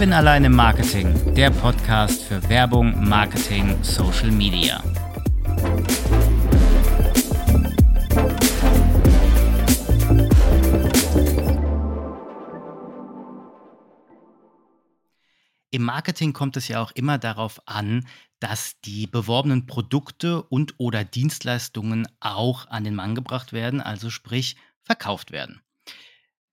Kevin allein im Marketing, der Podcast für Werbung, Marketing, Social Media. Im Marketing kommt es ja auch immer darauf an, dass die beworbenen Produkte und oder Dienstleistungen auch an den Mann gebracht werden, also sprich verkauft werden.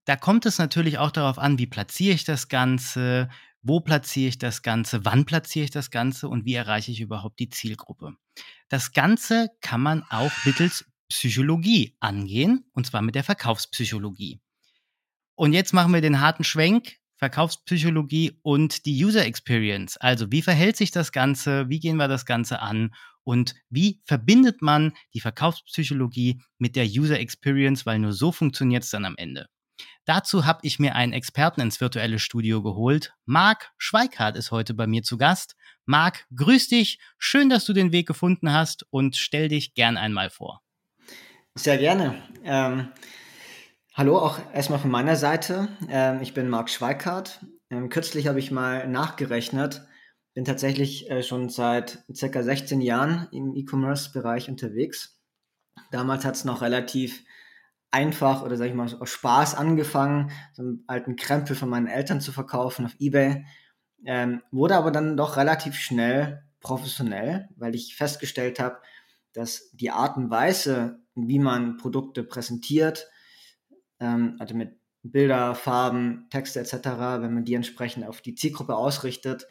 Da kommt es natürlich auch darauf an, wie platziere ich das Ganze, wo platziere ich das Ganze, wann platziere ich das Ganze und wie erreiche ich überhaupt die Zielgruppe. Das Ganze kann man auch mittels Psychologie angehen, und zwar mit der Verkaufspsychologie. Und jetzt machen wir den harten Schwenk Verkaufspsychologie und die User Experience. Also wie verhält sich das Ganze, wie gehen wir das Ganze an und wie verbindet man die Verkaufspsychologie mit der User Experience, weil nur so funktioniert es dann am Ende. Dazu habe ich mir einen Experten ins virtuelle Studio geholt. Marc Schweikart ist heute bei mir zu Gast. Marc, grüß dich. Schön, dass du den Weg gefunden hast und stell dich gern einmal vor. Sehr gerne. Ähm Hallo, auch erstmal von meiner Seite. Ähm, ich bin Marc Schweikart. Ähm, kürzlich habe ich mal nachgerechnet, bin tatsächlich äh, schon seit circa 16 Jahren im E-Commerce-Bereich unterwegs. Damals hat es noch relativ einfach oder sage ich mal aus Spaß angefangen, so einen alten Krempel von meinen Eltern zu verkaufen auf eBay. Ähm, wurde aber dann doch relativ schnell professionell, weil ich festgestellt habe, dass die Art und Weise, wie man Produkte präsentiert, ähm, also mit Bilder, Farben, Texte etc., wenn man die entsprechend auf die Zielgruppe ausrichtet,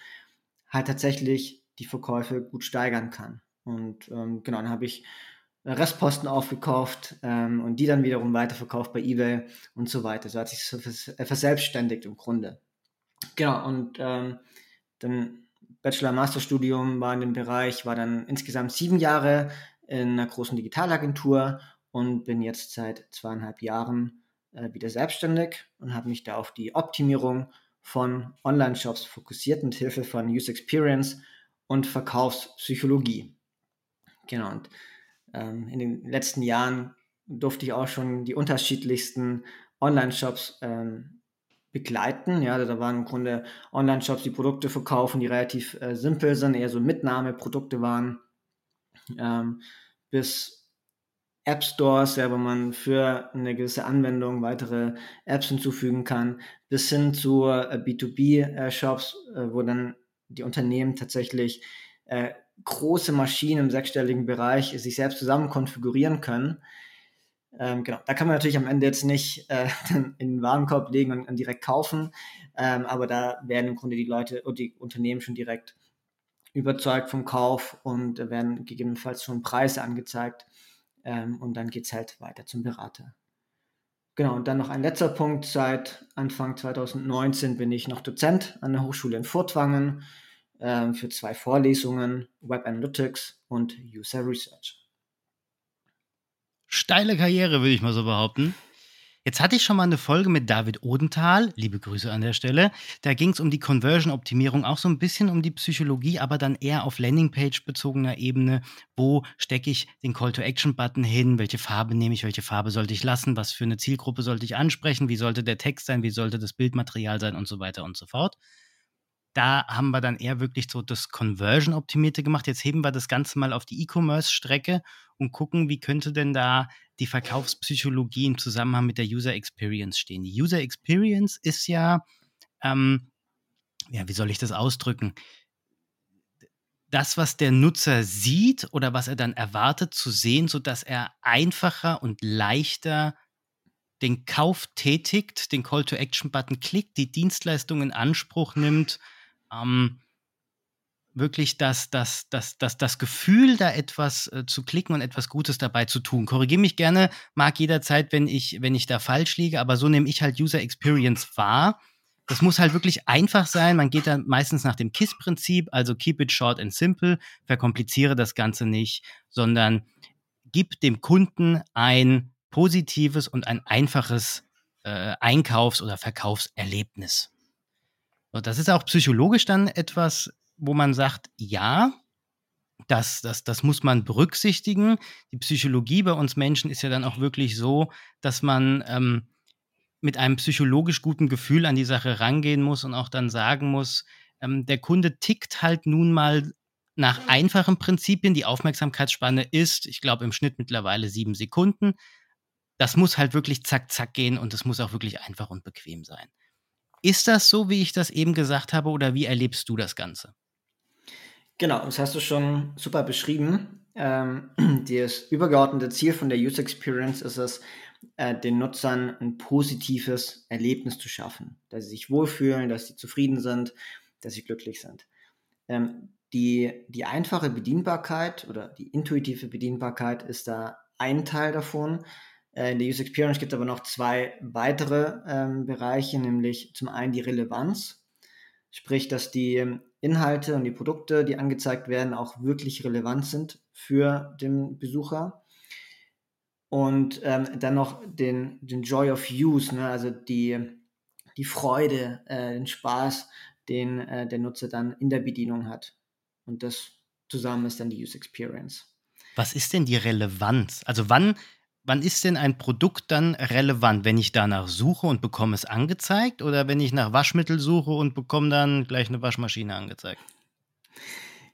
halt tatsächlich die Verkäufe gut steigern kann. Und ähm, genau, dann habe ich Restposten aufgekauft ähm, und die dann wiederum weiterverkauft bei eBay und so weiter. So hat sich das verselbstständigt im Grunde. Genau, und ähm, dann Bachelor-Master-Studium war in dem Bereich, war dann insgesamt sieben Jahre in einer großen Digitalagentur und bin jetzt seit zweieinhalb Jahren äh, wieder selbstständig und habe mich da auf die Optimierung von Online-Shops fokussiert mit Hilfe von User Experience und Verkaufspsychologie. Genau, und ähm, in den letzten Jahren durfte ich auch schon die unterschiedlichsten Online-Shops ähm, begleiten. Ja, da waren im Grunde Online-Shops, die Produkte verkaufen, die relativ äh, simpel sind, eher so Mitnahmeprodukte waren, ähm, bis App Stores, ja, wo man für eine gewisse Anwendung weitere Apps hinzufügen kann, bis hin zu äh, B2B-Shops, äh, wo dann die Unternehmen tatsächlich äh, große Maschinen im sechsstelligen Bereich sich selbst zusammen konfigurieren können. Ähm, genau, da kann man natürlich am Ende jetzt nicht äh, in den Warenkorb legen und, und direkt kaufen, ähm, aber da werden im Grunde die Leute und die Unternehmen schon direkt überzeugt vom Kauf und werden gegebenenfalls schon Preise angezeigt ähm, und dann geht es halt weiter zum Berater. Genau, und dann noch ein letzter Punkt. Seit Anfang 2019 bin ich noch Dozent an der Hochschule in Furtwangen ähm, für zwei Vorlesungen, Web Analytics und User Research. Steile Karriere, würde ich mal so behaupten. Jetzt hatte ich schon mal eine Folge mit David Odenthal, liebe Grüße an der Stelle. Da ging es um die Conversion-Optimierung, auch so ein bisschen um die Psychologie, aber dann eher auf Landingpage-bezogener Ebene. Wo stecke ich den Call-to-Action-Button hin? Welche Farbe nehme ich? Welche Farbe sollte ich lassen? Was für eine Zielgruppe sollte ich ansprechen? Wie sollte der Text sein? Wie sollte das Bildmaterial sein? Und so weiter und so fort. Da haben wir dann eher wirklich so das Conversion-Optimierte gemacht. Jetzt heben wir das Ganze mal auf die E-Commerce-Strecke und gucken, wie könnte denn da die Verkaufspsychologie im Zusammenhang mit der User Experience stehen. Die User Experience ist ja, ähm, ja, wie soll ich das ausdrücken? Das, was der Nutzer sieht oder was er dann erwartet zu sehen, sodass er einfacher und leichter den Kauf tätigt, den Call-to-Action-Button klickt, die Dienstleistung in Anspruch nimmt, ähm, wirklich das, das, das, das, das Gefühl, da etwas äh, zu klicken und etwas Gutes dabei zu tun. Korrigiere mich gerne, mag jederzeit, wenn ich, wenn ich da falsch liege, aber so nehme ich halt User Experience wahr. Das muss halt wirklich einfach sein. Man geht dann meistens nach dem KISS-Prinzip, also keep it short and simple, verkompliziere das Ganze nicht, sondern gib dem Kunden ein positives und ein einfaches äh, Einkaufs- oder Verkaufserlebnis. Das ist auch psychologisch dann etwas, wo man sagt, ja, das, das, das muss man berücksichtigen. Die Psychologie bei uns Menschen ist ja dann auch wirklich so, dass man ähm, mit einem psychologisch guten Gefühl an die Sache rangehen muss und auch dann sagen muss, ähm, der Kunde tickt halt nun mal nach einfachen Prinzipien. Die Aufmerksamkeitsspanne ist, ich glaube, im Schnitt mittlerweile sieben Sekunden. Das muss halt wirklich zack, zack gehen und es muss auch wirklich einfach und bequem sein. Ist das so, wie ich das eben gesagt habe, oder wie erlebst du das Ganze? Genau, das hast du schon super beschrieben. Ähm, das übergeordnete Ziel von der User Experience ist es, äh, den Nutzern ein positives Erlebnis zu schaffen, dass sie sich wohlfühlen, dass sie zufrieden sind, dass sie glücklich sind. Ähm, die, die einfache Bedienbarkeit oder die intuitive Bedienbarkeit ist da ein Teil davon. Äh, in der User Experience gibt es aber noch zwei weitere ähm, Bereiche, nämlich zum einen die Relevanz, sprich, dass die Inhalte und die Produkte, die angezeigt werden, auch wirklich relevant sind für den Besucher. Und ähm, dann noch den, den Joy of Use, ne? also die, die Freude, äh, den Spaß, den äh, der Nutzer dann in der Bedienung hat. Und das zusammen ist dann die User Experience. Was ist denn die Relevanz? Also wann wann ist denn ein Produkt dann relevant? Wenn ich danach suche und bekomme es angezeigt oder wenn ich nach Waschmittel suche und bekomme dann gleich eine Waschmaschine angezeigt?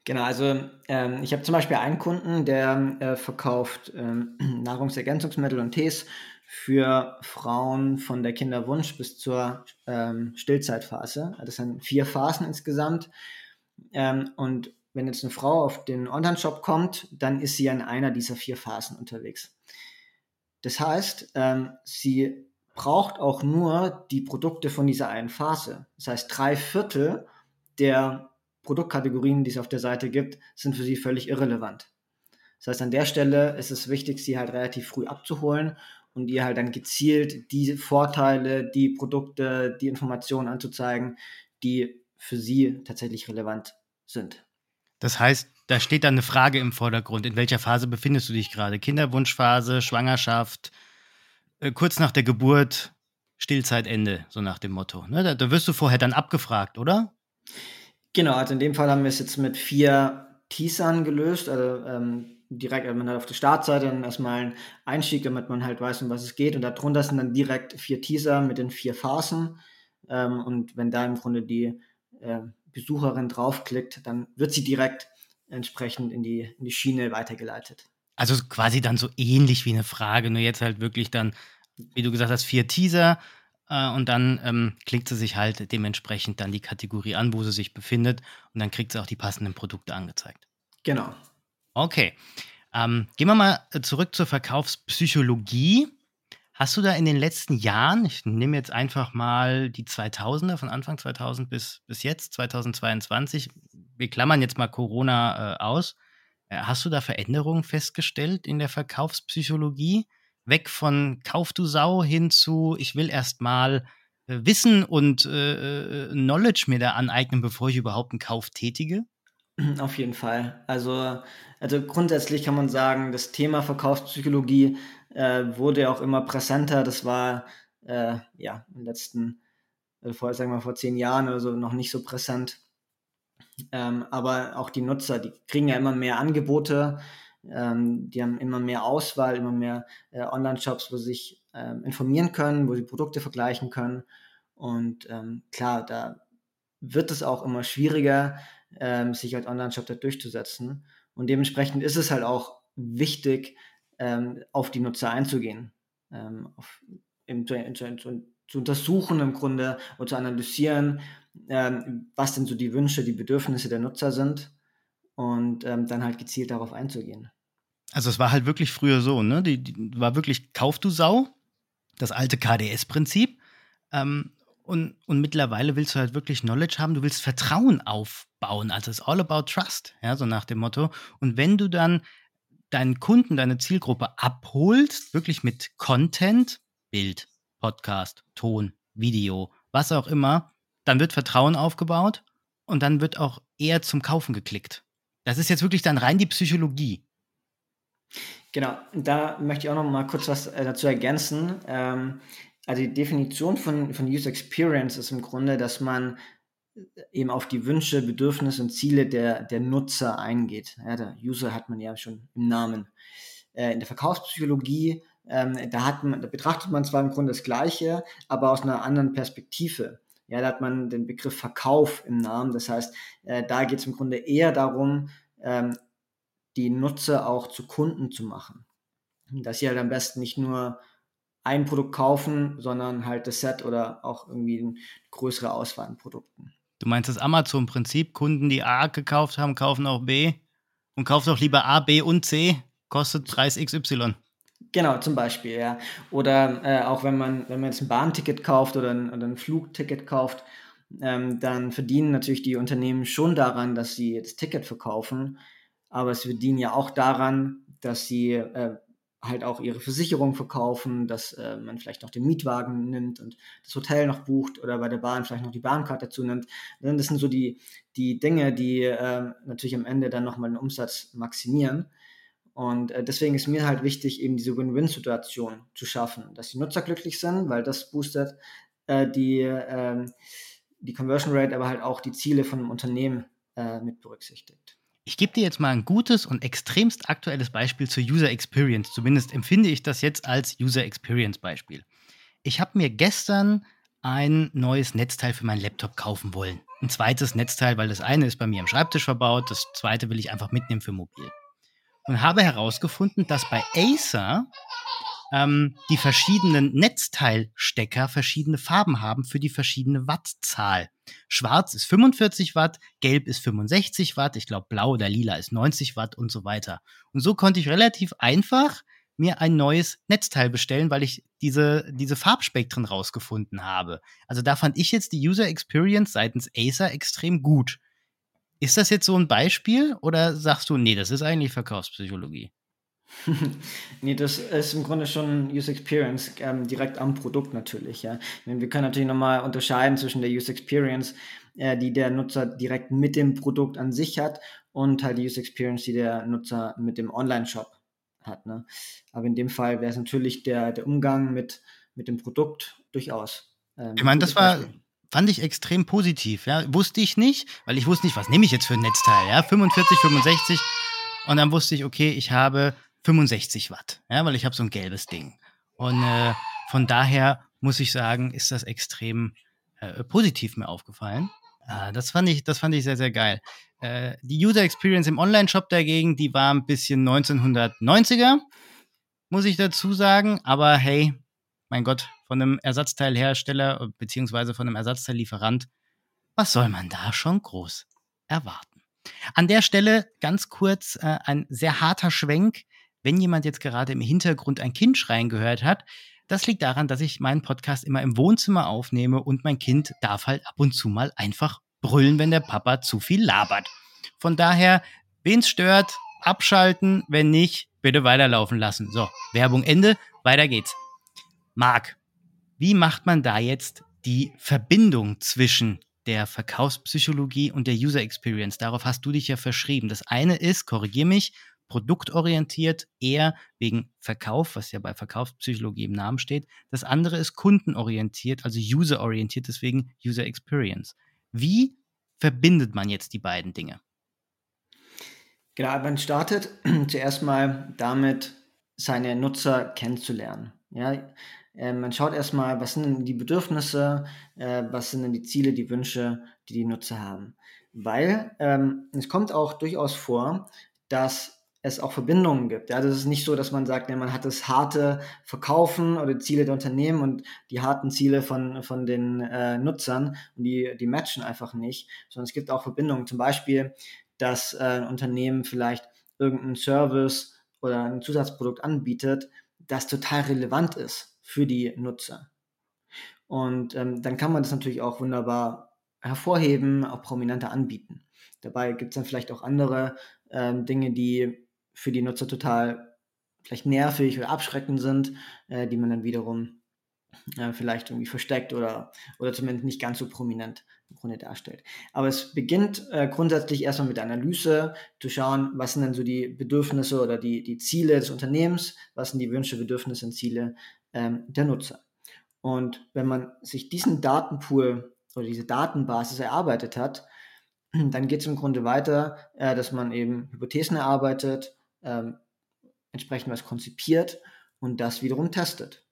Genau, also ähm, ich habe zum Beispiel einen Kunden, der äh, verkauft ähm, Nahrungsergänzungsmittel und Tees für Frauen von der Kinderwunsch bis zur ähm, Stillzeitphase. Das sind vier Phasen insgesamt. Ähm, und wenn jetzt eine Frau auf den Online-Shop kommt, dann ist sie in einer dieser vier Phasen unterwegs. Das heißt, ähm, sie braucht auch nur die Produkte von dieser einen Phase. Das heißt, drei Viertel der Produktkategorien, die es auf der Seite gibt, sind für sie völlig irrelevant. Das heißt, an der Stelle ist es wichtig, sie halt relativ früh abzuholen und ihr halt dann gezielt die Vorteile, die Produkte, die Informationen anzuzeigen, die für sie tatsächlich relevant sind. Das heißt, da steht dann eine Frage im Vordergrund. In welcher Phase befindest du dich gerade? Kinderwunschphase, Schwangerschaft, äh, kurz nach der Geburt, Stillzeitende, so nach dem Motto. Ne? Da, da, wirst du vorher dann abgefragt, oder? Genau, also in dem Fall haben wir es jetzt mit vier Teasern gelöst. Also ähm, direkt, also man hat auf der Startseite dann erstmal einen Einstieg, damit man halt weiß, um was es geht. Und darunter sind dann direkt vier Teaser mit den vier Phasen. Ähm, und wenn da im Grunde die äh, Besucherin draufklickt, dann wird sie direkt entsprechend in die, in die Schiene weitergeleitet. Also quasi dann so ähnlich wie eine Frage, nur jetzt halt wirklich dann, wie du gesagt hast, vier Teaser äh, und dann ähm, klickt sie sich halt dementsprechend dann die Kategorie an, wo sie sich befindet und dann kriegt sie auch die passenden Produkte angezeigt. Genau. Okay. Ähm, gehen wir mal zurück zur Verkaufspsychologie. Hast du da in den letzten Jahren, ich nehme jetzt einfach mal die 2000er, von Anfang 2000 bis, bis jetzt, 2022, wir klammern jetzt mal Corona äh, aus, äh, hast du da Veränderungen festgestellt in der Verkaufspsychologie? Weg von Kauf du Sau hin zu, ich will erst mal äh, Wissen und äh, äh, Knowledge mir da aneignen, bevor ich überhaupt einen Kauf tätige? Auf jeden Fall. Also, also grundsätzlich kann man sagen, das Thema Verkaufspsychologie äh, wurde auch immer präsenter. Das war äh, ja in den letzten, äh, vor, sagen wir vor zehn Jahren oder so noch nicht so präsent. Ähm, aber auch die Nutzer, die kriegen ja immer mehr Angebote, ähm, die haben immer mehr Auswahl, immer mehr äh, Online-Shops, wo sie sich ähm, informieren können, wo sie Produkte vergleichen können. Und ähm, klar, da wird es auch immer schwieriger, ähm, sich als Online-Shop da durchzusetzen. Und dementsprechend ist es halt auch wichtig, ähm, auf die Nutzer einzugehen, ähm, auf, im, zu, zu, zu, untersuchen im Grunde und zu analysieren, ähm, was denn so die Wünsche, die Bedürfnisse der Nutzer sind und ähm, dann halt gezielt darauf einzugehen. Also es war halt wirklich früher so, ne? Die, die war wirklich Kauf du Sau, das alte KDS-Prinzip. Ähm, und, und mittlerweile willst du halt wirklich Knowledge haben, du willst Vertrauen aufbauen. Also es ist all about trust, ja, so nach dem Motto. Und wenn du dann deinen Kunden, deine Zielgruppe abholst, wirklich mit Content, Bild, Podcast, Ton, Video, was auch immer, dann wird Vertrauen aufgebaut und dann wird auch eher zum Kaufen geklickt. Das ist jetzt wirklich dann rein die Psychologie. Genau, da möchte ich auch noch mal kurz was äh, dazu ergänzen. Ähm, also die Definition von, von User Experience ist im Grunde, dass man eben auf die Wünsche, Bedürfnisse und Ziele der, der Nutzer eingeht. Ja, der User hat man ja schon im Namen. Äh, in der Verkaufspsychologie ähm, da, hat man, da betrachtet man zwar im Grunde das Gleiche, aber aus einer anderen Perspektive. Ja, da hat man den Begriff Verkauf im Namen. Das heißt, äh, da geht es im Grunde eher darum, ähm, die Nutzer auch zu Kunden zu machen. Dass sie halt am besten nicht nur ein Produkt kaufen, sondern halt das Set oder auch irgendwie eine größere Auswahl an Produkten. Du meinst das Amazon-Prinzip, Kunden, die A gekauft haben, kaufen auch B und kaufen auch lieber A, B und C, kostet Preis XY. Genau, zum Beispiel, ja. Oder äh, auch wenn man, wenn man jetzt ein Bahnticket kauft oder ein, oder ein Flugticket kauft, ähm, dann verdienen natürlich die Unternehmen schon daran, dass sie das Ticket verkaufen, aber sie verdienen ja auch daran, dass sie äh, halt auch ihre Versicherung verkaufen, dass äh, man vielleicht noch den Mietwagen nimmt und das Hotel noch bucht oder bei der Bahn vielleicht noch die Bahnkarte dazu nimmt. Das sind so die, die Dinge, die äh, natürlich am Ende dann nochmal den Umsatz maximieren. Und äh, deswegen ist mir halt wichtig, eben diese Win-Win-Situation zu schaffen, dass die Nutzer glücklich sind, weil das boostet äh, die, äh, die Conversion Rate, aber halt auch die Ziele von einem Unternehmen äh, mit berücksichtigt. Ich gebe dir jetzt mal ein gutes und extremst aktuelles Beispiel zur User Experience. Zumindest empfinde ich das jetzt als User Experience Beispiel. Ich habe mir gestern ein neues Netzteil für meinen Laptop kaufen wollen. Ein zweites Netzteil, weil das eine ist bei mir am Schreibtisch verbaut, das zweite will ich einfach mitnehmen für mobil und habe herausgefunden, dass bei Acer ähm, die verschiedenen Netzteilstecker verschiedene Farben haben für die verschiedene Wattzahl. Schwarz ist 45 Watt, gelb ist 65 Watt, ich glaube blau oder lila ist 90 Watt und so weiter. Und so konnte ich relativ einfach mir ein neues Netzteil bestellen, weil ich diese, diese Farbspektren rausgefunden habe. Also da fand ich jetzt die User Experience seitens Acer extrem gut. Ist das jetzt so ein Beispiel oder sagst du, nee, das ist eigentlich Verkaufspsychologie? nee, das ist im Grunde schon User Experience, ähm, direkt am Produkt natürlich. Ja. Wir können natürlich nochmal unterscheiden zwischen der User Experience, äh, die der Nutzer direkt mit dem Produkt an sich hat und halt die User Experience, die der Nutzer mit dem Online-Shop hat. Ne? Aber in dem Fall wäre es natürlich der, der Umgang mit, mit dem Produkt durchaus. Ähm, ich meine, das war, fand ich extrem positiv. Ja. Wusste ich nicht, weil ich wusste nicht, was nehme ich jetzt für ein Netzteil. Ja. 45, 65. Und dann wusste ich, okay, ich habe 65 Watt, ja, weil ich habe so ein gelbes Ding. Und äh, von daher muss ich sagen, ist das extrem äh, positiv mir aufgefallen. Äh, das, fand ich, das fand ich sehr, sehr geil. Äh, die User Experience im Online-Shop dagegen, die war ein bisschen 1990er, muss ich dazu sagen. Aber hey, mein Gott, von einem Ersatzteilhersteller äh, beziehungsweise von einem Ersatzteillieferant, was soll man da schon groß erwarten? An der Stelle ganz kurz äh, ein sehr harter Schwenk. Wenn jemand jetzt gerade im Hintergrund ein Kind schreien gehört hat, das liegt daran, dass ich meinen Podcast immer im Wohnzimmer aufnehme und mein Kind darf halt ab und zu mal einfach brüllen, wenn der Papa zu viel labert. Von daher, wen's stört, abschalten, wenn nicht, bitte weiterlaufen lassen. So, Werbung Ende, weiter geht's. Marc, wie macht man da jetzt die Verbindung zwischen der Verkaufspsychologie und der User Experience? Darauf hast du dich ja verschrieben. Das eine ist, korrigier mich, produktorientiert, eher wegen Verkauf, was ja bei Verkaufspsychologie im Namen steht. Das andere ist kundenorientiert, also userorientiert, deswegen User Experience. Wie verbindet man jetzt die beiden Dinge? Genau, man startet zuerst mal damit, seine Nutzer kennenzulernen. Ja, äh, man schaut erstmal, was sind denn die Bedürfnisse, äh, was sind denn die Ziele, die Wünsche, die die Nutzer haben. Weil ähm, es kommt auch durchaus vor, dass es auch Verbindungen gibt. Ja, das ist nicht so, dass man sagt, ja, man hat das harte Verkaufen oder Ziele der Unternehmen und die harten Ziele von, von den äh, Nutzern und die, die matchen einfach nicht, sondern es gibt auch Verbindungen. Zum Beispiel, dass äh, ein Unternehmen vielleicht irgendeinen Service oder ein Zusatzprodukt anbietet, das total relevant ist für die Nutzer. Und ähm, dann kann man das natürlich auch wunderbar hervorheben, auch prominenter anbieten. Dabei gibt es dann vielleicht auch andere ähm, Dinge, die für die Nutzer total vielleicht nervig oder abschreckend sind, äh, die man dann wiederum äh, vielleicht irgendwie versteckt oder, oder zumindest nicht ganz so prominent im Grunde darstellt. Aber es beginnt äh, grundsätzlich erstmal mit der Analyse, zu schauen, was sind denn so die Bedürfnisse oder die, die Ziele des Unternehmens, was sind die Wünsche, Bedürfnisse und Ziele ähm, der Nutzer. Und wenn man sich diesen Datenpool oder diese Datenbasis erarbeitet hat, dann geht es im Grunde weiter, äh, dass man eben Hypothesen erarbeitet, ähm, entsprechend was konzipiert und das wiederum testet.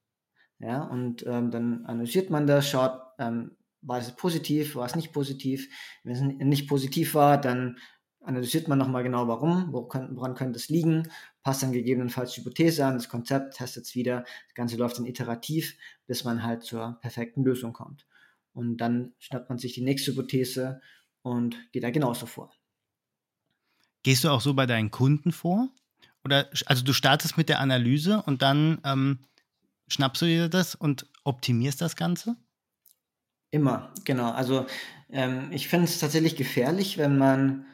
Ja, und ähm, dann analysiert man das, schaut, ähm, war es positiv, war es nicht positiv. Wenn es nicht positiv war, dann analysiert man nochmal genau, warum, woran könnte es liegen, passt dann gegebenenfalls die Hypothese an, das Konzept testet es wieder, das Ganze läuft dann iterativ, bis man halt zur perfekten Lösung kommt. Und dann schnappt man sich die nächste Hypothese und geht da genauso vor. Gehst du auch so bei deinen Kunden vor? Oder also du startest mit der Analyse und dann ähm, schnappst du dir das und optimierst das Ganze? Immer, genau. Also ähm, ich finde es tatsächlich gefährlich, wenn man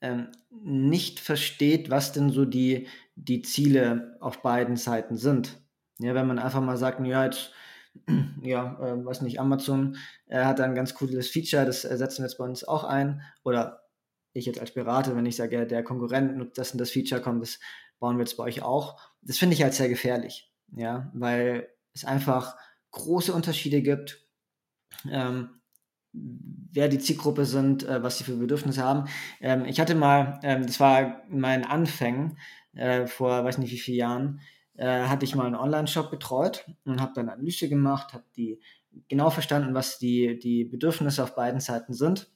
ähm, nicht versteht, was denn so die, die Ziele auf beiden Seiten sind. Ja, wenn man einfach mal sagt, ja, jetzt, ja, äh, weiß nicht, Amazon äh, hat ein ganz cooles Feature, das setzen wir jetzt bei uns auch ein. Oder ich jetzt als Berater, wenn ich sage, der Konkurrent nutzt das und das Feature, kommt, das bauen wir jetzt bei euch auch. Das finde ich halt sehr gefährlich. Ja, weil es einfach große Unterschiede gibt. Ähm, wer die Zielgruppe sind, äh, was sie für Bedürfnisse haben. Ähm, ich hatte mal, ähm, das war in meinen Anfängen äh, vor, weiß nicht wie vielen Jahren, äh, hatte ich mal einen Online-Shop betreut und habe dann Analyse gemacht, habe die genau verstanden, was die, die Bedürfnisse auf beiden Seiten sind.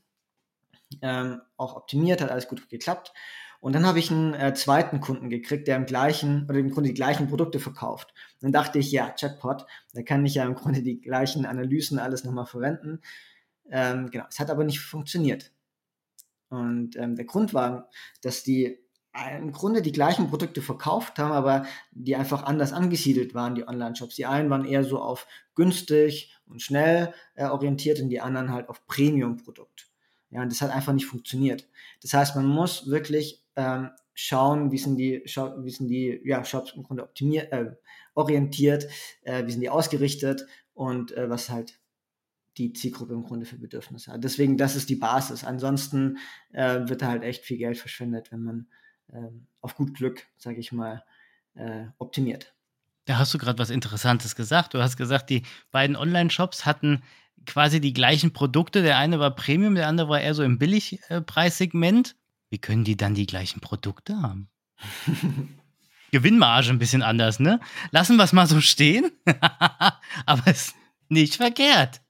Ähm, auch optimiert, hat alles gut geklappt. Und dann habe ich einen äh, zweiten Kunden gekriegt, der im gleichen oder im Grunde die gleichen Produkte verkauft. dann dachte ich, ja, Chatbot, da kann ich ja im Grunde die gleichen Analysen alles nochmal verwenden. Ähm, genau, es hat aber nicht funktioniert. Und ähm, der Grund war, dass die im Grunde die gleichen Produkte verkauft haben, aber die einfach anders angesiedelt waren, die Online-Shops. Die einen waren eher so auf günstig und schnell äh, orientiert und die anderen halt auf Premium-Produkt. Ja, und das hat einfach nicht funktioniert. Das heißt, man muss wirklich ähm, schauen, wie sind die, wie sind die ja, Shops im Grunde optimiert, äh, orientiert, äh, wie sind die ausgerichtet und äh, was halt die Zielgruppe im Grunde für Bedürfnisse hat. Deswegen, das ist die Basis. Ansonsten äh, wird da halt echt viel Geld verschwendet, wenn man äh, auf gut Glück, sage ich mal, äh, optimiert. Da hast du gerade was Interessantes gesagt. Du hast gesagt, die beiden Online-Shops hatten quasi die gleichen Produkte. Der eine war Premium, der andere war eher so im Billigpreissegment. Wie können die dann die gleichen Produkte haben? Gewinnmarge ein bisschen anders, ne? Lassen wir es mal so stehen. Aber es ist nicht verkehrt.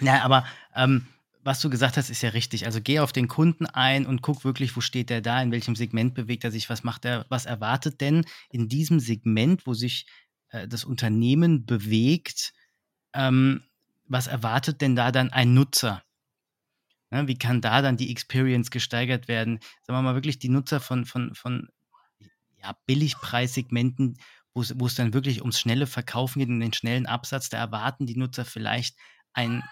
Ja, aber ähm, was du gesagt hast, ist ja richtig. Also geh auf den Kunden ein und guck wirklich, wo steht der da, in welchem Segment bewegt er sich, was macht er, was erwartet denn in diesem Segment, wo sich äh, das Unternehmen bewegt, ähm, was erwartet denn da dann ein Nutzer? Ne, wie kann da dann die Experience gesteigert werden? Sagen wir mal wirklich die Nutzer von, von, von ja, Billigpreissegmenten, wo es dann wirklich ums schnelle Verkaufen geht und den schnellen Absatz, da erwarten die Nutzer vielleicht ein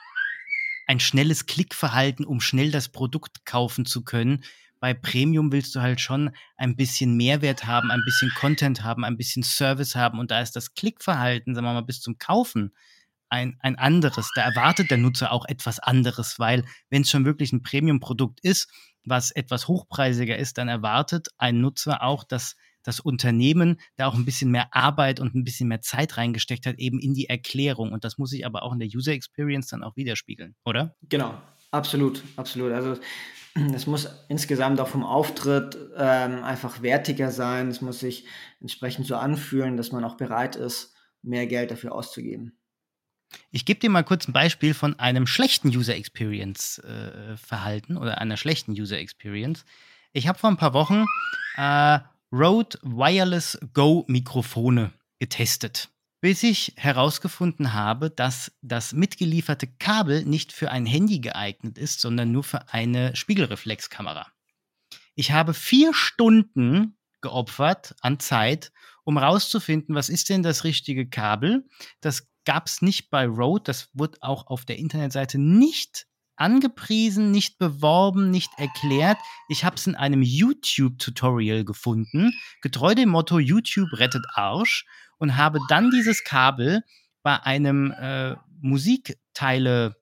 ein schnelles Klickverhalten, um schnell das Produkt kaufen zu können. Bei Premium willst du halt schon ein bisschen Mehrwert haben, ein bisschen Content haben, ein bisschen Service haben und da ist das Klickverhalten, sagen wir mal, bis zum Kaufen ein, ein anderes. Da erwartet der Nutzer auch etwas anderes, weil wenn es schon wirklich ein Premium-Produkt ist, was etwas hochpreisiger ist, dann erwartet ein Nutzer auch, dass das Unternehmen da auch ein bisschen mehr Arbeit und ein bisschen mehr Zeit reingesteckt hat, eben in die Erklärung. Und das muss sich aber auch in der User Experience dann auch widerspiegeln, oder? Genau, absolut, absolut. Also es muss insgesamt auch vom Auftritt ähm, einfach wertiger sein. Es muss sich entsprechend so anfühlen, dass man auch bereit ist, mehr Geld dafür auszugeben. Ich gebe dir mal kurz ein Beispiel von einem schlechten User Experience äh, Verhalten oder einer schlechten User Experience. Ich habe vor ein paar Wochen äh, Rode Wireless Go Mikrofone getestet, bis ich herausgefunden habe, dass das mitgelieferte Kabel nicht für ein Handy geeignet ist, sondern nur für eine Spiegelreflexkamera. Ich habe vier Stunden geopfert an Zeit, um herauszufinden, was ist denn das richtige Kabel. Das gab es nicht bei Rode, das wurde auch auf der Internetseite nicht angepriesen, nicht beworben, nicht erklärt. Ich habe es in einem YouTube-Tutorial gefunden, getreu dem Motto YouTube rettet Arsch und habe dann dieses Kabel bei einem äh, Musikteile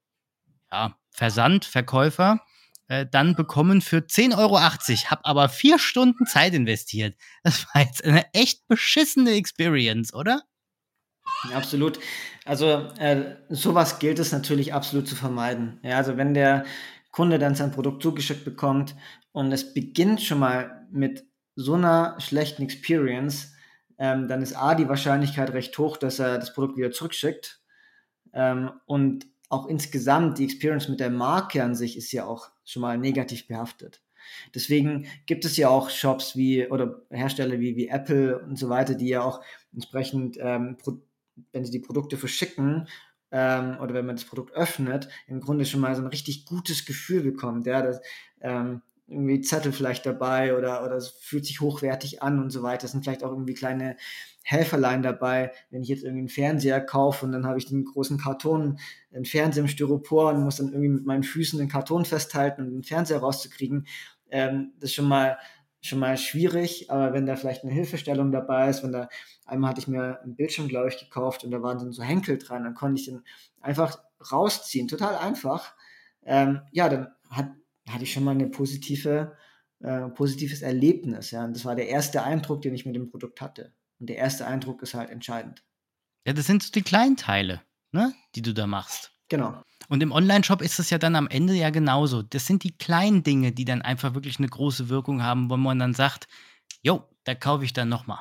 ja, Versand, Verkäufer äh, dann bekommen für 10,80 Euro. Habe aber vier Stunden Zeit investiert. Das war jetzt eine echt beschissene Experience, oder? Absolut. Also äh, sowas gilt es natürlich absolut zu vermeiden. Ja, also wenn der Kunde dann sein Produkt zugeschickt bekommt und es beginnt schon mal mit so einer schlechten Experience, ähm, dann ist A, die Wahrscheinlichkeit recht hoch, dass er das Produkt wieder zurückschickt. Ähm, und auch insgesamt die Experience mit der Marke an sich ist ja auch schon mal negativ behaftet. Deswegen gibt es ja auch Shops wie oder Hersteller wie, wie Apple und so weiter, die ja auch entsprechend, ähm, wenn sie die Produkte verschicken ähm, oder wenn man das Produkt öffnet, im Grunde schon mal so ein richtig gutes Gefühl bekommt. Ja, das, ähm, irgendwie Zettel vielleicht dabei oder, oder es fühlt sich hochwertig an und so weiter. Es sind vielleicht auch irgendwie kleine Helferlein dabei, wenn ich jetzt irgendwie einen Fernseher kaufe und dann habe ich den großen Karton, einen Fernseher im Styropor und muss dann irgendwie mit meinen Füßen den Karton festhalten, um den Fernseher rauszukriegen. Ähm, das ist schon mal, schon mal schwierig, aber wenn da vielleicht eine Hilfestellung dabei ist, wenn da, einmal hatte ich mir einen Bildschirm, glaube ich, gekauft und da waren dann so Henkel dran, dann konnte ich den einfach rausziehen, total einfach. Ähm, ja, dann hat, hatte ich schon mal eine positive, äh, positives Erlebnis. Ja, und das war der erste Eindruck, den ich mit dem Produkt hatte. Und der erste Eindruck ist halt entscheidend. Ja, das sind so die kleinen Teile, ne, die du da machst. Genau. Und im Online-Shop ist es ja dann am Ende ja genauso. Das sind die kleinen Dinge, die dann einfach wirklich eine große Wirkung haben, wo man dann sagt, jo, da kaufe ich dann nochmal.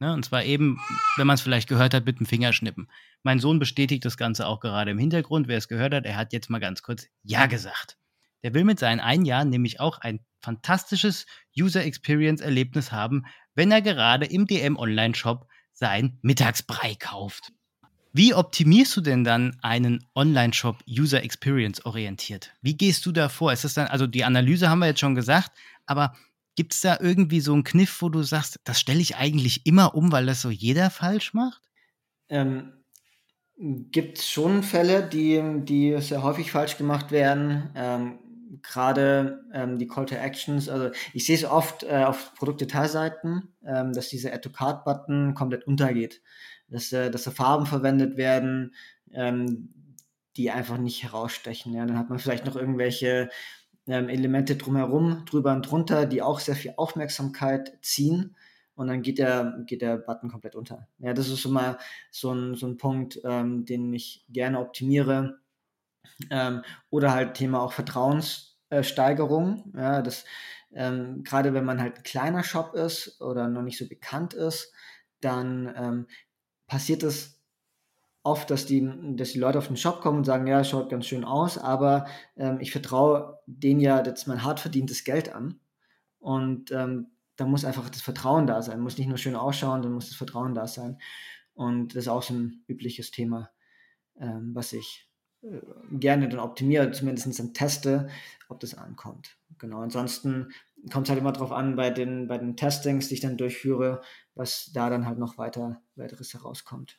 Ne? Und zwar eben, wenn man es vielleicht gehört hat, mit dem Fingerschnippen. Mein Sohn bestätigt das Ganze auch gerade im Hintergrund. Wer es gehört hat, er hat jetzt mal ganz kurz Ja gesagt. Der will mit seinen ein Jahren nämlich auch ein fantastisches User Experience Erlebnis haben, wenn er gerade im DM Online Shop sein Mittagsbrei kauft. Wie optimierst du denn dann einen Online-Shop User Experience orientiert? Wie gehst du da vor? Ist das dann, also die Analyse haben wir jetzt schon gesagt, aber gibt es da irgendwie so einen Kniff, wo du sagst, das stelle ich eigentlich immer um, weil das so jeder falsch macht? Ähm, gibt es schon Fälle, die, die sehr häufig falsch gemacht werden. Ähm, Gerade ähm, die Call to Actions, also ich sehe es oft äh, auf Produktdetailseiten, ähm, dass dieser Add to Card Button komplett untergeht dass, äh, dass da Farben verwendet werden, ähm, die einfach nicht herausstechen. Ja. Dann hat man vielleicht noch irgendwelche ähm, Elemente drumherum, drüber und drunter, die auch sehr viel Aufmerksamkeit ziehen. Und dann geht der, geht der Button komplett unter. Ja, das ist mal so ein, so ein Punkt, ähm, den ich gerne optimiere. Ähm, oder halt Thema auch Vertrauenssteigerung. ja, das, ähm, gerade wenn man halt ein kleiner Shop ist oder noch nicht so bekannt ist, dann ähm, passiert es oft, dass die, dass die Leute auf den Shop kommen und sagen, ja, schaut ganz schön aus, aber ähm, ich vertraue denen ja jetzt mein hart verdientes Geld an. Und ähm, da muss einfach das Vertrauen da sein. Muss nicht nur schön ausschauen, dann muss das Vertrauen da sein. Und das ist auch so ein übliches Thema, ähm, was ich äh, gerne dann optimiere, zumindest dann teste, ob das ankommt. Genau. Ansonsten kommt halt immer darauf an, bei den, bei den Testings, die ich dann durchführe, was da dann halt noch weiter, weiteres herauskommt.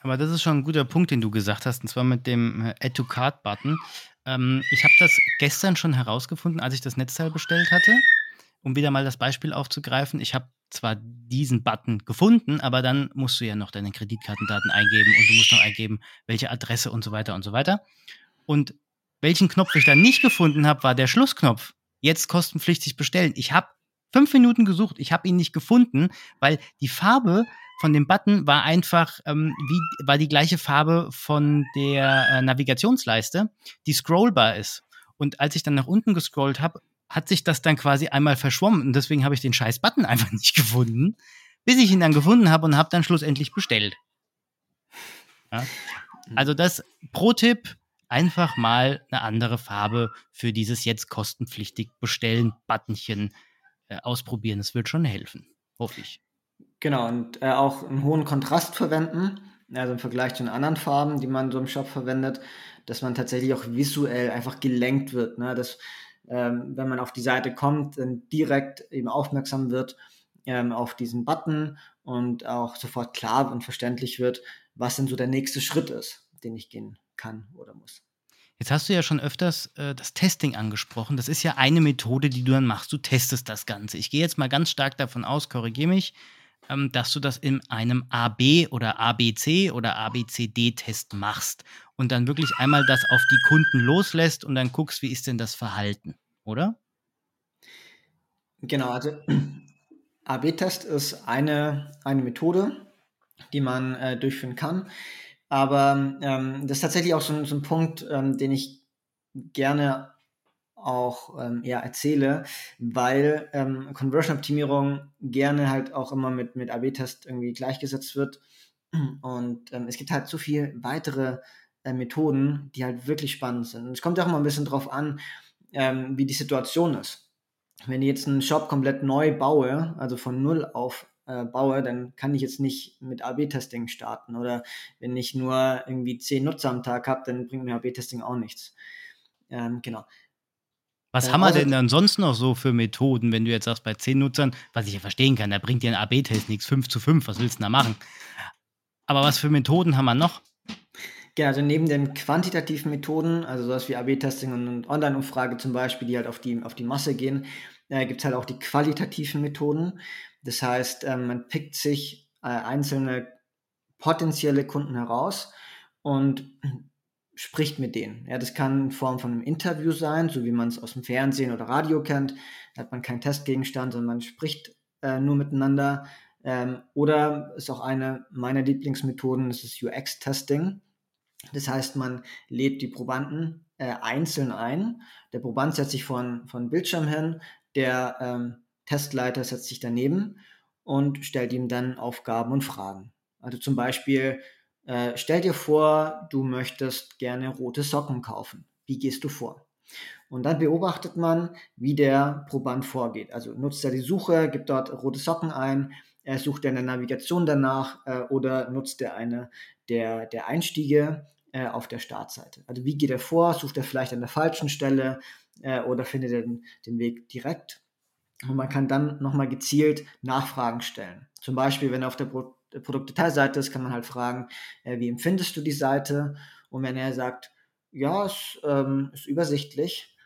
Aber das ist schon ein guter Punkt, den du gesagt hast, und zwar mit dem äh, Add to Card Button. Ähm, ich habe das gestern schon herausgefunden, als ich das Netzteil bestellt hatte, um wieder mal das Beispiel aufzugreifen. Ich habe zwar diesen Button gefunden, aber dann musst du ja noch deine Kreditkartendaten eingeben und du musst noch eingeben, welche Adresse und so weiter und so weiter. Und welchen Knopf ich dann nicht gefunden habe, war der Schlussknopf. Jetzt kostenpflichtig bestellen. Ich habe fünf Minuten gesucht, ich habe ihn nicht gefunden, weil die Farbe von dem Button war einfach ähm, wie war die gleiche Farbe von der äh, Navigationsleiste, die scrollbar ist. Und als ich dann nach unten gescrollt habe, hat sich das dann quasi einmal verschwommen und deswegen habe ich den scheiß Button einfach nicht gefunden, bis ich ihn dann gefunden habe und habe dann schlussendlich bestellt. Ja? Also das Pro-Tipp, einfach mal eine andere Farbe für dieses jetzt kostenpflichtig bestellen Buttonchen äh, ausprobieren. Es wird schon helfen, hoffe ich. Genau, und äh, auch einen hohen Kontrast verwenden, also im Vergleich zu den anderen Farben, die man so im Shop verwendet, dass man tatsächlich auch visuell einfach gelenkt wird. Ne? Dass, ähm, wenn man auf die Seite kommt, dann direkt eben aufmerksam wird ähm, auf diesen Button und auch sofort klar und verständlich wird, was denn so der nächste Schritt ist, den ich gehen kann oder muss. Jetzt hast du ja schon öfters äh, das Testing angesprochen. Das ist ja eine Methode, die du dann machst. Du testest das Ganze. Ich gehe jetzt mal ganz stark davon aus, korrigiere mich, ähm, dass du das in einem AB oder ABC oder ABCD-Test machst und dann wirklich einmal das auf die Kunden loslässt und dann guckst, wie ist denn das Verhalten, oder? Genau, also AB-Test ist eine, eine Methode, die man äh, durchführen kann. Aber ähm, das ist tatsächlich auch so, so ein Punkt, ähm, den ich gerne auch ähm, eher erzähle, weil ähm, Conversion-Optimierung gerne halt auch immer mit, mit AB-Test irgendwie gleichgesetzt wird. Und ähm, es gibt halt so viele weitere äh, Methoden, die halt wirklich spannend sind. Und es kommt auch immer ein bisschen drauf an, ähm, wie die Situation ist. Wenn ich jetzt einen Shop komplett neu baue, also von null auf äh, baue, dann kann ich jetzt nicht mit AB-Testing starten. Oder wenn ich nur irgendwie zehn Nutzer am Tag habe, dann bringt mir AB-Testing auch nichts. Ähm, genau. Was äh, haben wir denn dann sonst noch so für Methoden, wenn du jetzt sagst, bei zehn Nutzern, was ich ja verstehen kann, da bringt dir ein AB-Test nichts, 5 zu 5, was willst du da machen? Aber was für Methoden haben wir noch? Genau, also neben den quantitativen Methoden, also sowas wie AB-Testing und Online-Umfrage zum Beispiel, die halt auf die, auf die Masse gehen, äh, gibt es halt auch die qualitativen Methoden. Das heißt, äh, man pickt sich äh, einzelne potenzielle Kunden heraus und spricht mit denen. Ja, das kann in Form von einem Interview sein, so wie man es aus dem Fernsehen oder Radio kennt. Da hat man keinen Testgegenstand, sondern man spricht äh, nur miteinander. Ähm, oder ist auch eine meiner Lieblingsmethoden, das ist UX-Testing. Das heißt, man lädt die Probanden äh, einzeln ein. Der Proband setzt sich von, von Bildschirm hin, der ähm, Testleiter setzt sich daneben und stellt ihm dann Aufgaben und Fragen. Also zum Beispiel, äh, stell dir vor, du möchtest gerne rote Socken kaufen. Wie gehst du vor? Und dann beobachtet man, wie der Proband vorgeht. Also nutzt er die Suche, gibt dort rote Socken ein, er sucht er eine Navigation danach äh, oder nutzt er eine der, der Einstiege äh, auf der Startseite. Also wie geht er vor? Sucht er vielleicht an der falschen Stelle äh, oder findet er den, den Weg direkt? Und man kann dann nochmal gezielt Nachfragen stellen. Zum Beispiel, wenn er auf der Pro Produktdetailseite ist, kann man halt fragen, äh, wie empfindest du die Seite? Und wenn er sagt, ja, es ähm, ist übersichtlich,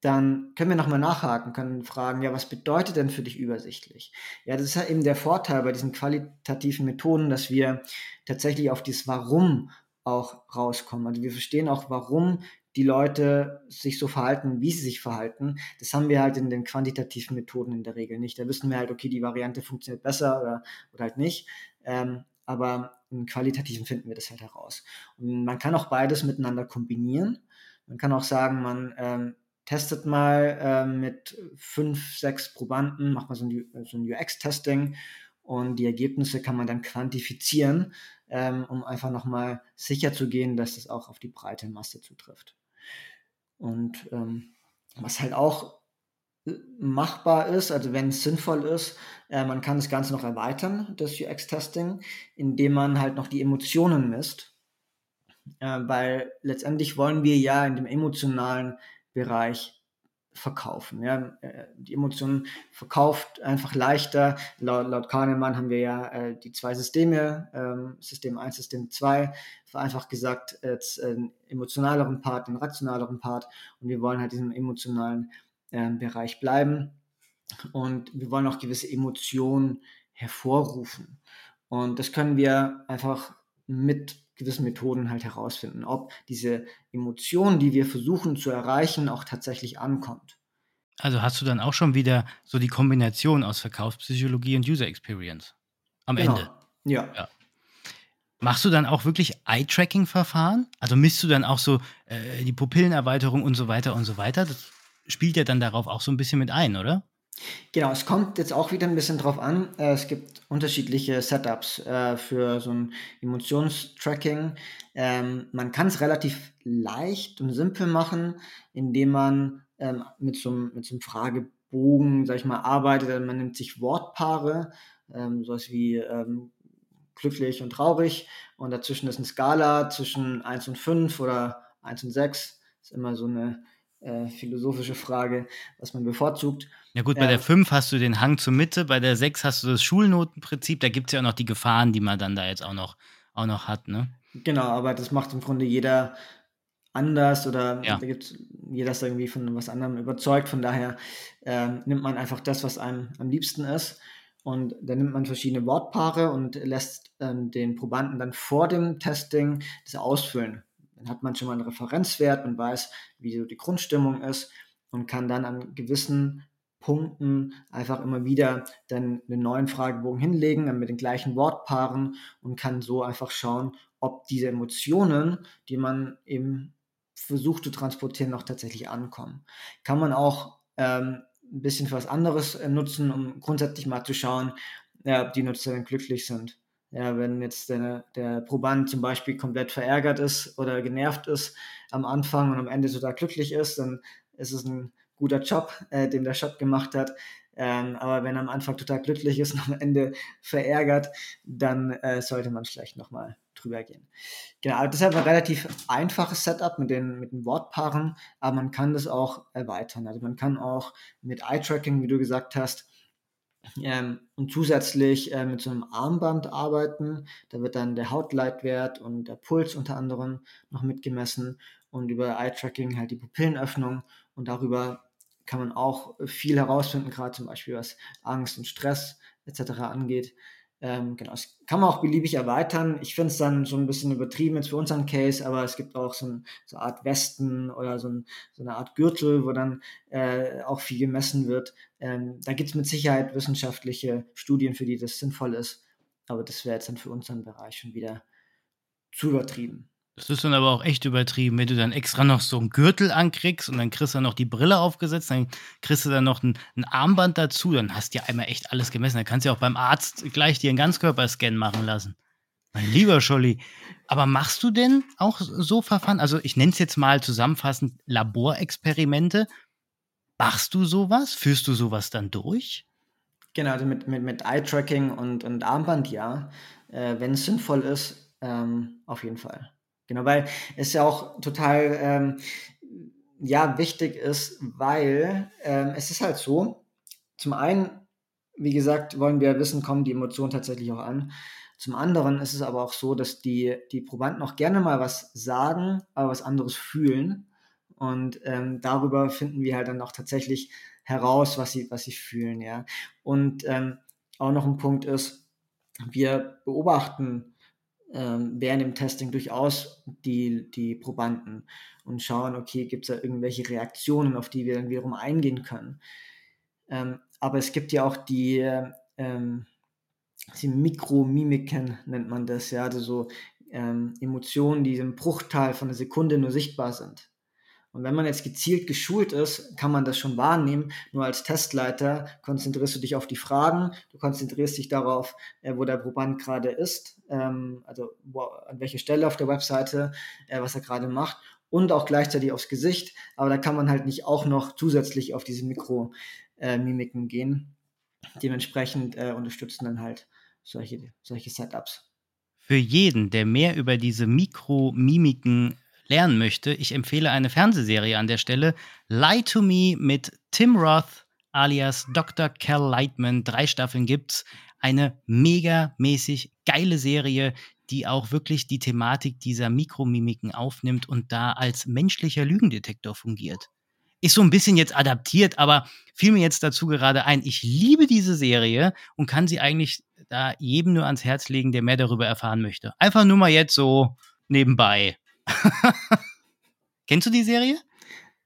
dann können wir nochmal nachhaken, können fragen, ja, was bedeutet denn für dich übersichtlich? Ja, das ist ja eben der Vorteil bei diesen qualitativen Methoden, dass wir tatsächlich auf dieses Warum auch rauskommen. Also wir verstehen auch, warum die Leute sich so verhalten, wie sie sich verhalten. Das haben wir halt in den quantitativen Methoden in der Regel nicht. Da wissen wir halt, okay, die Variante funktioniert besser oder, oder halt nicht. Ähm, aber im Qualitativen finden wir das halt heraus. Und man kann auch beides miteinander kombinieren. Man kann auch sagen, man ähm, testet mal ähm, mit fünf, sechs Probanden, macht mal so ein, so ein UX-Testing und die Ergebnisse kann man dann quantifizieren, ähm, um einfach nochmal sicher zu gehen, dass das auch auf die breite Masse zutrifft. Und ähm, was halt auch äh, machbar ist, also wenn es sinnvoll ist, äh, man kann das Ganze noch erweitern, das UX-Testing, indem man halt noch die Emotionen misst. Äh, weil letztendlich wollen wir ja in dem emotionalen Bereich verkaufen. Ja, äh, die Emotionen verkauft einfach leichter. Laut, laut Kahnemann haben wir ja äh, die zwei Systeme, ähm, System 1, System 2, vereinfacht gesagt, jetzt einen emotionaleren Part, einen rationaleren Part und wir wollen halt diesem emotionalen äh, Bereich bleiben und wir wollen auch gewisse Emotionen hervorrufen. Und das können wir einfach mit gewissen Methoden halt herausfinden, ob diese Emotion, die wir versuchen zu erreichen, auch tatsächlich ankommt. Also hast du dann auch schon wieder so die Kombination aus Verkaufspsychologie und User Experience am genau. Ende. Ja. ja. Machst du dann auch wirklich Eye-Tracking-Verfahren? Also misst du dann auch so äh, die Pupillenerweiterung und so weiter und so weiter? Das spielt ja dann darauf auch so ein bisschen mit ein, oder? Genau, es kommt jetzt auch wieder ein bisschen drauf an. Äh, es gibt unterschiedliche Setups äh, für so ein Emotionstracking. Ähm, man kann es relativ leicht und simpel machen, indem man ähm, mit, so einem, mit so einem Fragebogen, sag ich mal, arbeitet. Also man nimmt sich Wortpaare, ähm, sowas wie glücklich und traurig und dazwischen ist eine Skala zwischen 1 und 5 oder 1 und 6. Das ist immer so eine äh, philosophische Frage, was man bevorzugt. Ja gut, bei äh, der 5 hast du den Hang zur Mitte, bei der 6 hast du das Schulnotenprinzip, da gibt es ja auch noch die Gefahren, die man dann da jetzt auch noch, auch noch hat, ne? Genau, aber das macht im Grunde jeder anders oder ja. da gibt jeder ist irgendwie von was anderem überzeugt, von daher äh, nimmt man einfach das, was einem am liebsten ist und dann nimmt man verschiedene Wortpaare und lässt ähm, den Probanden dann vor dem Testing das ausfüllen. Dann hat man schon mal einen Referenzwert und weiß, wie so die Grundstimmung ist und kann dann an gewissen Punkten einfach immer wieder dann einen neuen Fragebogen hinlegen mit den gleichen Wortpaaren und kann so einfach schauen, ob diese Emotionen, die man eben versucht zu transportieren, noch tatsächlich ankommen. Kann man auch ähm, ein bisschen für was anderes äh, nutzen, um grundsätzlich mal zu schauen, ja, ob die Nutzer dann glücklich sind. Ja, wenn jetzt der, der Proband zum Beispiel komplett verärgert ist oder genervt ist am Anfang und am Ende total glücklich ist, dann ist es ein guter Job, äh, den der Shop gemacht hat. Ähm, aber wenn am Anfang total glücklich ist und am Ende verärgert, dann äh, sollte man vielleicht nochmal drüber gehen. Genau, deshalb ein relativ einfaches Setup mit den, mit den Wortpaaren, aber man kann das auch erweitern. Also man kann auch mit Eye-Tracking, wie du gesagt hast, ähm, und zusätzlich äh, mit so einem Armband arbeiten. Da wird dann der Hautleitwert und der Puls unter anderem noch mitgemessen und über Eye-Tracking halt die Pupillenöffnung und darüber kann man auch viel herausfinden, gerade zum Beispiel was Angst und Stress etc. angeht. Ähm, genau, das kann man auch beliebig erweitern. Ich finde es dann so ein bisschen übertrieben jetzt für unseren Case, aber es gibt auch so, ein, so eine Art Westen oder so, ein, so, eine Art Gürtel, wo dann äh, auch viel gemessen wird. Ähm, da gibt es mit Sicherheit wissenschaftliche Studien, für die das sinnvoll ist, aber das wäre jetzt dann für unseren Bereich schon wieder zu übertrieben. Das ist dann aber auch echt übertrieben, wenn du dann extra noch so einen Gürtel ankriegst und dann kriegst du dann noch die Brille aufgesetzt, dann kriegst du dann noch ein, ein Armband dazu, dann hast du ja einmal echt alles gemessen. Dann kannst du ja auch beim Arzt gleich dir einen Ganzkörperscan machen lassen. Mein lieber Scholli. Aber machst du denn auch so Verfahren? Also ich nenne es jetzt mal zusammenfassend Laborexperimente. Machst du sowas? Führst du sowas dann durch? Genau, also mit, mit, mit Eye-Tracking und, und Armband ja. Äh, Wenn es sinnvoll ist, ähm, auf jeden Fall. Genau, weil es ja auch total ähm, ja, wichtig ist, weil ähm, es ist halt so, zum einen, wie gesagt, wollen wir wissen, kommen die Emotionen tatsächlich auch an. Zum anderen ist es aber auch so, dass die, die Probanden auch gerne mal was sagen, aber was anderes fühlen. Und ähm, darüber finden wir halt dann auch tatsächlich heraus, was sie, was sie fühlen, ja. Und ähm, auch noch ein Punkt ist, wir beobachten ähm, während dem Testing durchaus die, die Probanden und schauen, okay, gibt es da irgendwelche Reaktionen, auf die wir dann wiederum eingehen können. Ähm, aber es gibt ja auch die, ähm, die Mikromimiken, nennt man das, ja, also so ähm, Emotionen, die im Bruchteil von einer Sekunde nur sichtbar sind. Und wenn man jetzt gezielt geschult ist, kann man das schon wahrnehmen. Nur als Testleiter konzentrierst du dich auf die Fragen, du konzentrierst dich darauf, äh, wo der Proband gerade ist, ähm, also an welcher Stelle auf der Webseite, äh, was er gerade macht und auch gleichzeitig aufs Gesicht. Aber da kann man halt nicht auch noch zusätzlich auf diese Mikromimiken äh, gehen. Dementsprechend unterstützen dann halt solche, solche Setups. Für jeden, der mehr über diese Mikromimiken lernen möchte, ich empfehle eine Fernsehserie an der Stelle. Lie to Me mit Tim Roth alias Dr. Cal Lightman. Drei Staffeln gibt's. Eine megamäßig geile Serie, die auch wirklich die Thematik dieser Mikromimiken aufnimmt und da als menschlicher Lügendetektor fungiert. Ist so ein bisschen jetzt adaptiert, aber fiel mir jetzt dazu gerade ein. Ich liebe diese Serie und kann sie eigentlich da jedem nur ans Herz legen, der mehr darüber erfahren möchte. Einfach nur mal jetzt so nebenbei. Kennst du die Serie?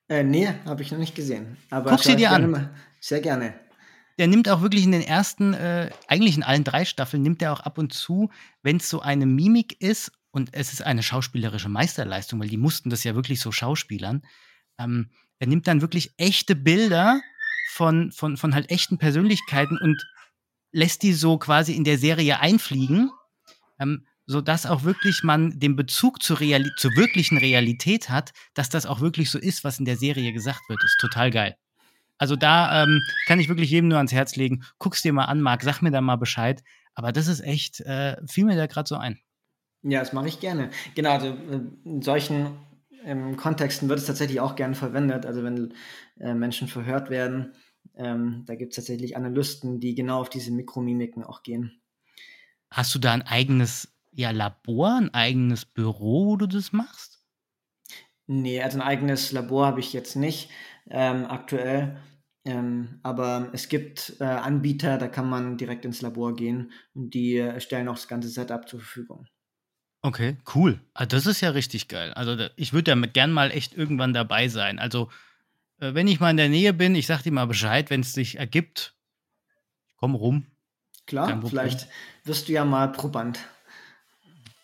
Äh, nee, habe ich noch nicht gesehen. Aber Guck sie dir an. Mal. Sehr gerne. Der nimmt auch wirklich in den ersten, äh, eigentlich in allen drei Staffeln, nimmt er auch ab und zu, wenn es so eine Mimik ist und es ist eine schauspielerische Meisterleistung, weil die mussten das ja wirklich so schauspielern. Ähm, er nimmt dann wirklich echte Bilder von, von, von halt echten Persönlichkeiten und lässt die so quasi in der Serie einfliegen. Ähm, sodass auch wirklich man den Bezug zur, Reali zur wirklichen Realität hat, dass das auch wirklich so ist, was in der Serie gesagt wird. Ist total geil. Also da ähm, kann ich wirklich jedem nur ans Herz legen. Guck's dir mal an, Marc, sag mir da mal Bescheid. Aber das ist echt, äh, fiel mir da gerade so ein. Ja, das mache ich gerne. Genau, also äh, in solchen ähm, Kontexten wird es tatsächlich auch gerne verwendet. Also wenn äh, Menschen verhört werden, ähm, da gibt es tatsächlich Analysten, die genau auf diese Mikromimiken auch gehen. Hast du da ein eigenes ja, Labor, ein eigenes Büro, wo du das machst? Nee, also ein eigenes Labor habe ich jetzt nicht ähm, aktuell. Ähm, aber es gibt äh, Anbieter, da kann man direkt ins Labor gehen und die äh, stellen auch das ganze Setup zur Verfügung. Okay, cool. Ah, das ist ja richtig geil. Also ich würde damit gern mal echt irgendwann dabei sein. Also äh, wenn ich mal in der Nähe bin, ich sag dir mal Bescheid, wenn es sich ergibt. komm rum. Klar, vielleicht wirst du ja mal Proband.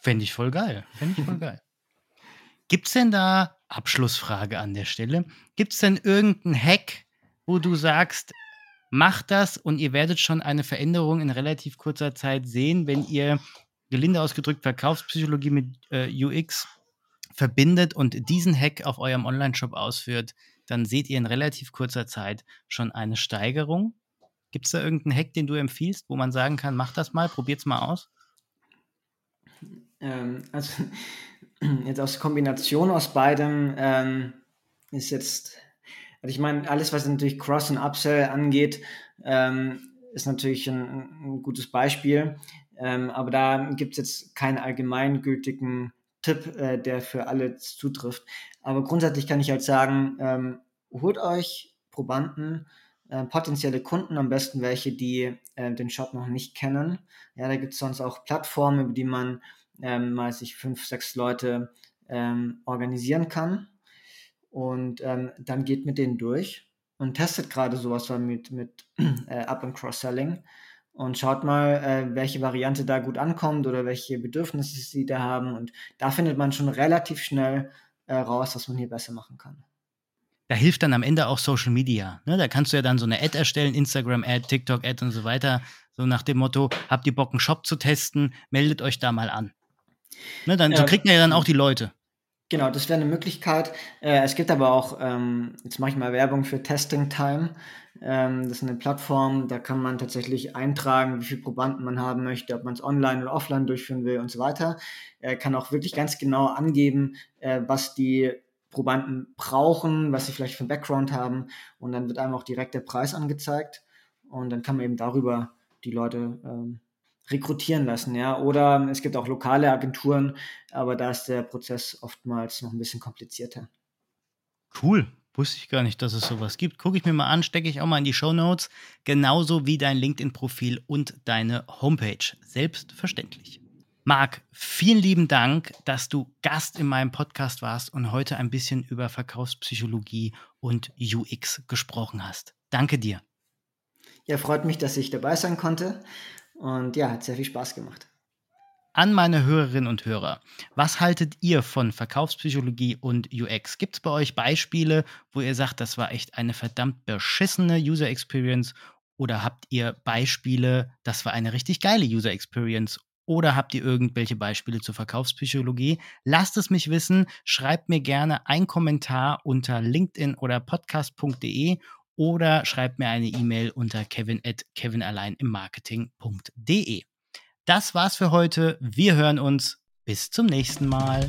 Fände ich voll geil. Fände ich voll geil. Gibt es denn da, Abschlussfrage an der Stelle, gibt es denn irgendeinen Hack, wo du sagst, macht das und ihr werdet schon eine Veränderung in relativ kurzer Zeit sehen, wenn ihr gelinde ausgedrückt Verkaufspsychologie mit äh, UX verbindet und diesen Hack auf eurem Online-Shop ausführt, dann seht ihr in relativ kurzer Zeit schon eine Steigerung. Gibt es da irgendeinen Hack, den du empfiehlst, wo man sagen kann, mach das mal, probiert's mal aus? Ähm, also jetzt aus Kombination aus beidem ähm, ist jetzt, also ich meine, alles, was natürlich Cross- und Upsell angeht, ähm, ist natürlich ein, ein gutes Beispiel. Ähm, aber da gibt es jetzt keinen allgemeingültigen Tipp, äh, der für alle zutrifft. Aber grundsätzlich kann ich halt sagen, ähm, holt euch Probanden, äh, potenzielle Kunden, am besten welche, die äh, den Shop noch nicht kennen. Ja, da gibt es sonst auch Plattformen, über die man ähm, mal sich fünf, sechs Leute ähm, organisieren kann. Und ähm, dann geht mit denen durch und testet gerade sowas mit, mit äh, Up- und Cross-Selling und schaut mal, äh, welche Variante da gut ankommt oder welche Bedürfnisse sie da haben. Und da findet man schon relativ schnell äh, raus, was man hier besser machen kann. Da hilft dann am Ende auch Social Media. Ne? Da kannst du ja dann so eine Ad erstellen, Instagram-Ad, TikTok-Ad und so weiter. So nach dem Motto, habt ihr Bock, einen Shop zu testen, meldet euch da mal an. Ne? Dann, so kriegt man ja dann auch die Leute. Genau, das wäre eine Möglichkeit. Äh, es gibt aber auch, ähm, jetzt mache ich mal Werbung für Testing Time. Ähm, das ist eine Plattform, da kann man tatsächlich eintragen, wie viele Probanden man haben möchte, ob man es online oder offline durchführen will und so weiter. Er kann auch wirklich ganz genau angeben, äh, was die Probanden brauchen, was sie vielleicht für einen Background haben. Und dann wird einem auch direkt der Preis angezeigt. Und dann kann man eben darüber die Leute ähm, rekrutieren lassen, ja. Oder es gibt auch lokale Agenturen, aber da ist der Prozess oftmals noch ein bisschen komplizierter. Cool. Wusste ich gar nicht, dass es sowas gibt. Gucke ich mir mal an, stecke ich auch mal in die Show Notes. Genauso wie dein LinkedIn-Profil und deine Homepage. Selbstverständlich. Marc, vielen lieben Dank, dass du Gast in meinem Podcast warst und heute ein bisschen über Verkaufspsychologie und UX gesprochen hast. Danke dir. Ja, freut mich, dass ich dabei sein konnte. Und ja, hat sehr viel Spaß gemacht. An meine Hörerinnen und Hörer, was haltet ihr von Verkaufspsychologie und UX? Gibt es bei euch Beispiele, wo ihr sagt, das war echt eine verdammt beschissene User Experience? Oder habt ihr Beispiele, das war eine richtig geile User Experience? Oder habt ihr irgendwelche Beispiele zur Verkaufspsychologie? Lasst es mich wissen. Schreibt mir gerne einen Kommentar unter LinkedIn oder podcast.de oder schreibt mir eine E-Mail unter kevin at kevinalleinimmarketing.de. Das war's für heute. Wir hören uns. Bis zum nächsten Mal.